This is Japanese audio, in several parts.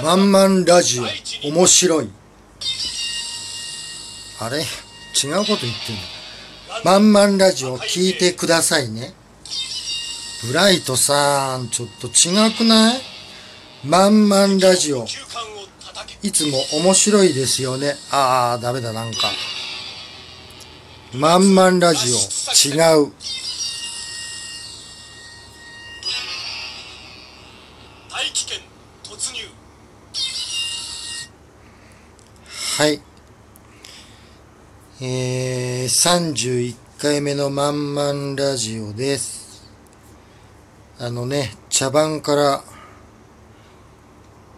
まんまんラジオ。面白い。あれ？違うこと言ってんの？まんまんラジオ聞いてくださいね。ブライトさんちょっと違くない？まんまんラジオ。いつも面白いですよね。ああダメだなんか。まんまんラジオ。違う。はい。えー、31回目のまんまんラジオです。あのね、茶番から、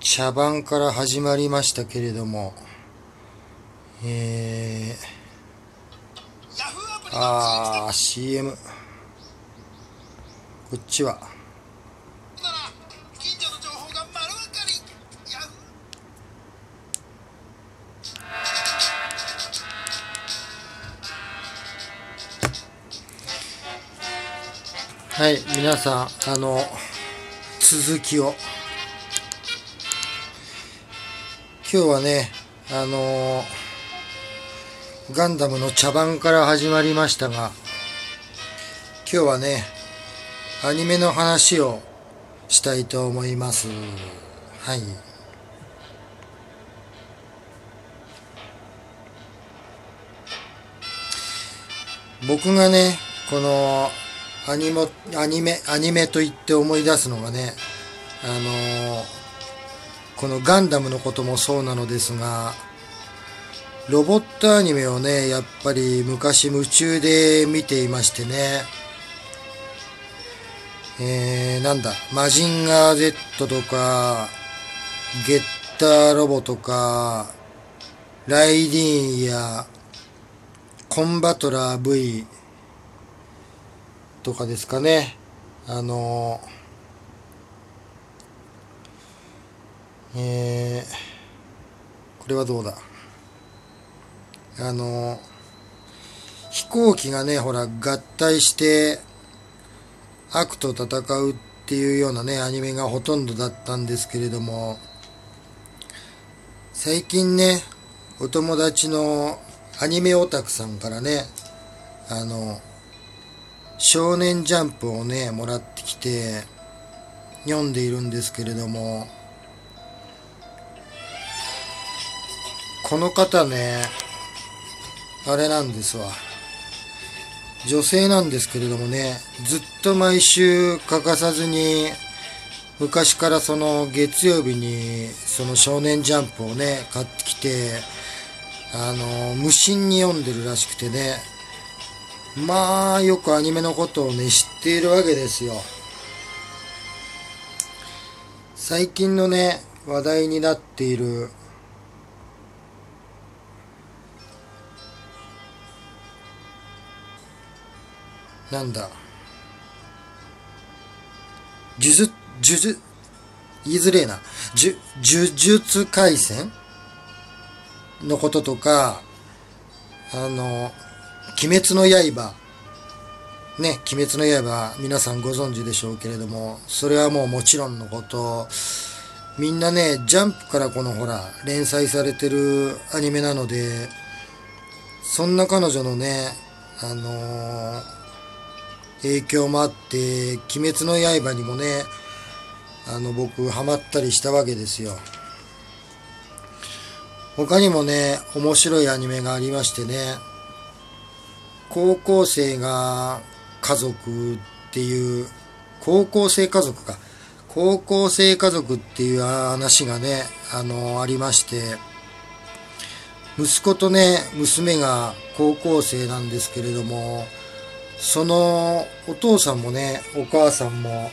茶番から始まりましたけれども、えー、あー、CM。こっちは、はい、皆さん、あの、続きを。今日はね、あのガンダムの茶番から始まりましたが、今日はね、アニメの話をしたいと思います。はい。僕がね、このアニモアニメ、アニメと言って思い出すのがね、あのーこのガンダムのこともそうなのですが、ロボットアニメをね、やっぱり昔夢中で見ていましてね、えー、なんだ、マジンガー Z とか、ゲッターロボとか、ライディーンや、コンバトラー V とかですかね。あのえー、これはどうだあの飛行機がね、ほら、合体して、悪と戦うっていうようなね、アニメがほとんどだったんですけれども、最近ね、お友達のアニメオタクさんからね、あの、少年ジャンプをね、もらってきて、読んでいるんですけれども、この方ね、あれなんですわ。女性なんですけれどもね、ずっと毎週欠かさずに、昔からその月曜日にその少年ジャンプをね、買ってきて、あの、無心に読んでるらしくてね、まあ、よくアニメのことをね、知っているわけですよ。最近のね、話題になっている、なんだ、呪術、呪術、言いづれえな、呪、呪術回戦のこととか、あの、鬼滅の刃、ね、鬼滅の刃、皆さんご存知でしょうけれども、それはもうもちろんのこと、みんなね、ジャンプからこのほら、連載されてるアニメなので、そんな彼女のね、あのー影響もあって、鬼滅の刃にもね、あの、僕、ハマったりしたわけですよ。他にもね、面白いアニメがありましてね、高校生が家族っていう、高校生家族か。高校生家族っていう話がね、あの、ありまして、息子とね、娘が高校生なんですけれども、そのお父さんもね、お母さんも、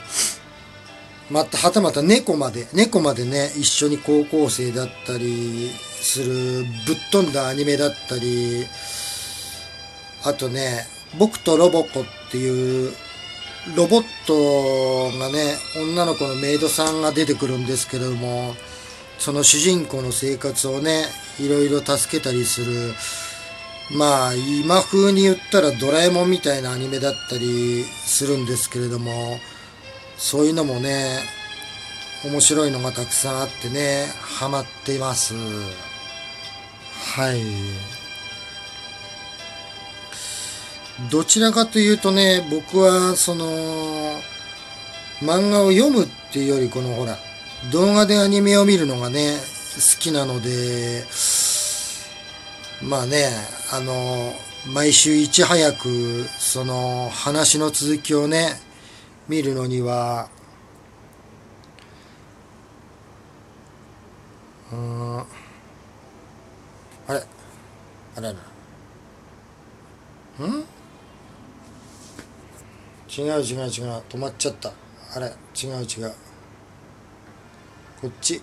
また、はたまた猫まで、猫までね、一緒に高校生だったりする、ぶっ飛んだアニメだったり、あとね、僕とロボコっていう、ロボットがね、女の子のメイドさんが出てくるんですけれども、その主人公の生活をね、いろいろ助けたりする、まあ、今風に言ったらドラえもんみたいなアニメだったりするんですけれども、そういうのもね、面白いのがたくさんあってね、ハマっています。はい。どちらかというとね、僕はその、漫画を読むっていうより、このほら、動画でアニメを見るのがね、好きなので、まあね、あの、毎週いち早く、その話の続きをね、見るのには、うん、あれあれあれ。ん？違う違う違う、止まっちゃった。あれ違う違う。こっち。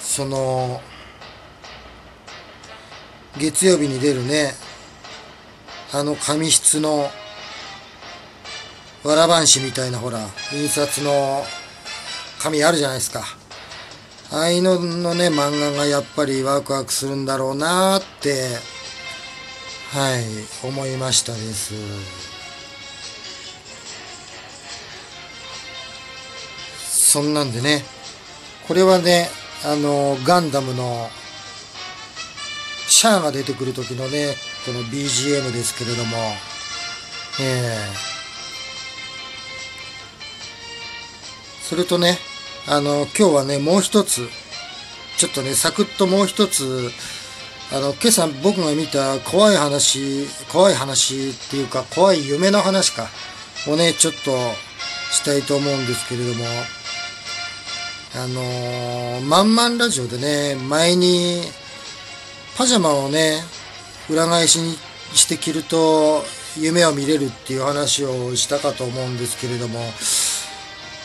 その、月曜日に出るね、あの紙質の、わらばんしみたいなほら、印刷の紙あるじゃないですか。ああいうののね、漫画がやっぱりワクワクするんだろうなーって、はい、思いましたです。そんなんでね、これはね、あの、ガンダムの、シャアが出てくる時のね、この BGM ですけれども、ええそれとね、あの、今日はね、もう一つ、ちょっとね、サクッともう一つ、あの、今朝僕が見た怖い話、怖い話っていうか、怖い夢の話か、をね、ちょっとしたいと思うんですけれども、あのー、まんまんラジオでね、前に、パジャマをね、裏返しにして着ると、夢を見れるっていう話をしたかと思うんですけれども、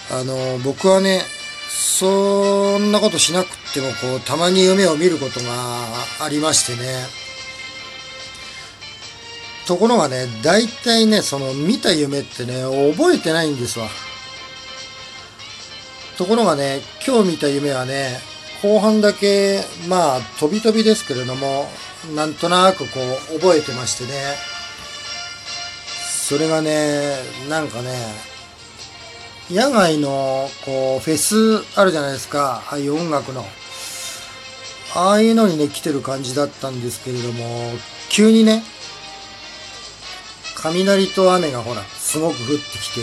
あのー、僕はね、そんなことしなくても、こう、たまに夢を見ることがありましてね。ところがね、大体ね、その見た夢ってね、覚えてないんですわ。ところがね、今日見た夢はね、後半だけ、まあ、飛び飛びですけれども、なんとなくこう、覚えてましてね。それがね、なんかね、野外の、こう、フェスあるじゃないですか。ああいう音楽の。ああいうのにね、来てる感じだったんですけれども、急にね、雷と雨がほら、すごく降ってきて、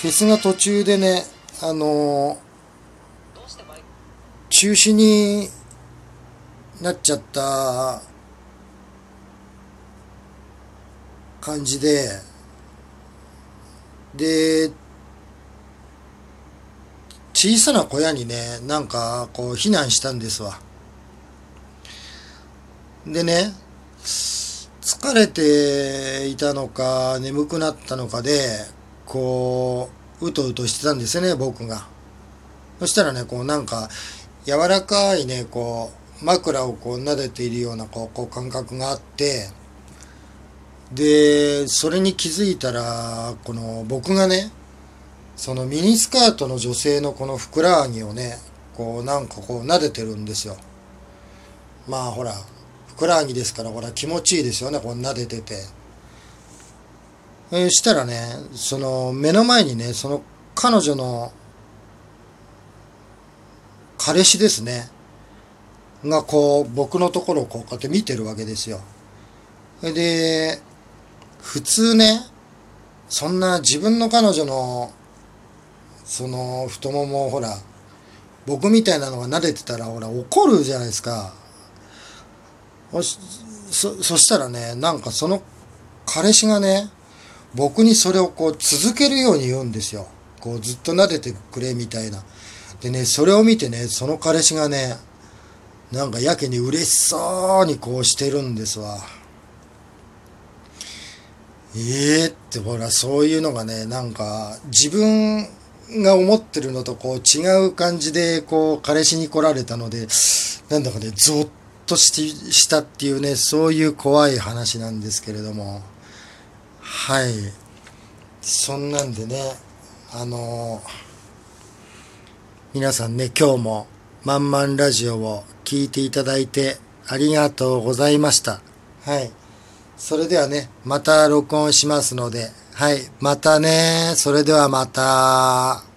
フェスが途中でね、あの中止になっちゃった感じで、で、小さな小屋にね、なんかこう避難したんですわ。でね、疲れていたのか、眠くなったのかで、こう、うとうとしてたんですよね、僕が。そしたらね、こうなんか、柔らかいね、こう、枕をこう撫でているようなこうこう感覚があって、で、それに気づいたら、この僕がね、そのミニスカートの女性のこのふくらはぎをね、こうなんかこう撫でてるんですよ。まあほら、ふくらはぎですからほら気持ちいいですよね、こう撫でてて。そしたらね、その目の前にね、その彼女の彼氏ですね。がこう僕のところをこうやって見てるわけですよ。で、普通ね、そんな自分の彼女のその太ももほら、僕みたいなのが撫でてたらほら怒るじゃないですか。そ、そしたらね、なんかその彼氏がね、僕にそれをこう続けるように言うんですよ。こうずっと撫でてくれみたいな。でね、それを見てね、その彼氏がね、なんかやけに嬉しそうにこうしてるんですわ。ええー、ってほら、そういうのがね、なんか自分が思ってるのとこう違う感じでこう彼氏に来られたので、なんだかね、ゾッとしてしたっていうね、そういう怖い話なんですけれども。はい。そんなんでね、あの皆さんね、今日もまんまんラジオを聞いていただいてありがとうございました。はい。それではね、また録音しますので、はい、またね、それではまた。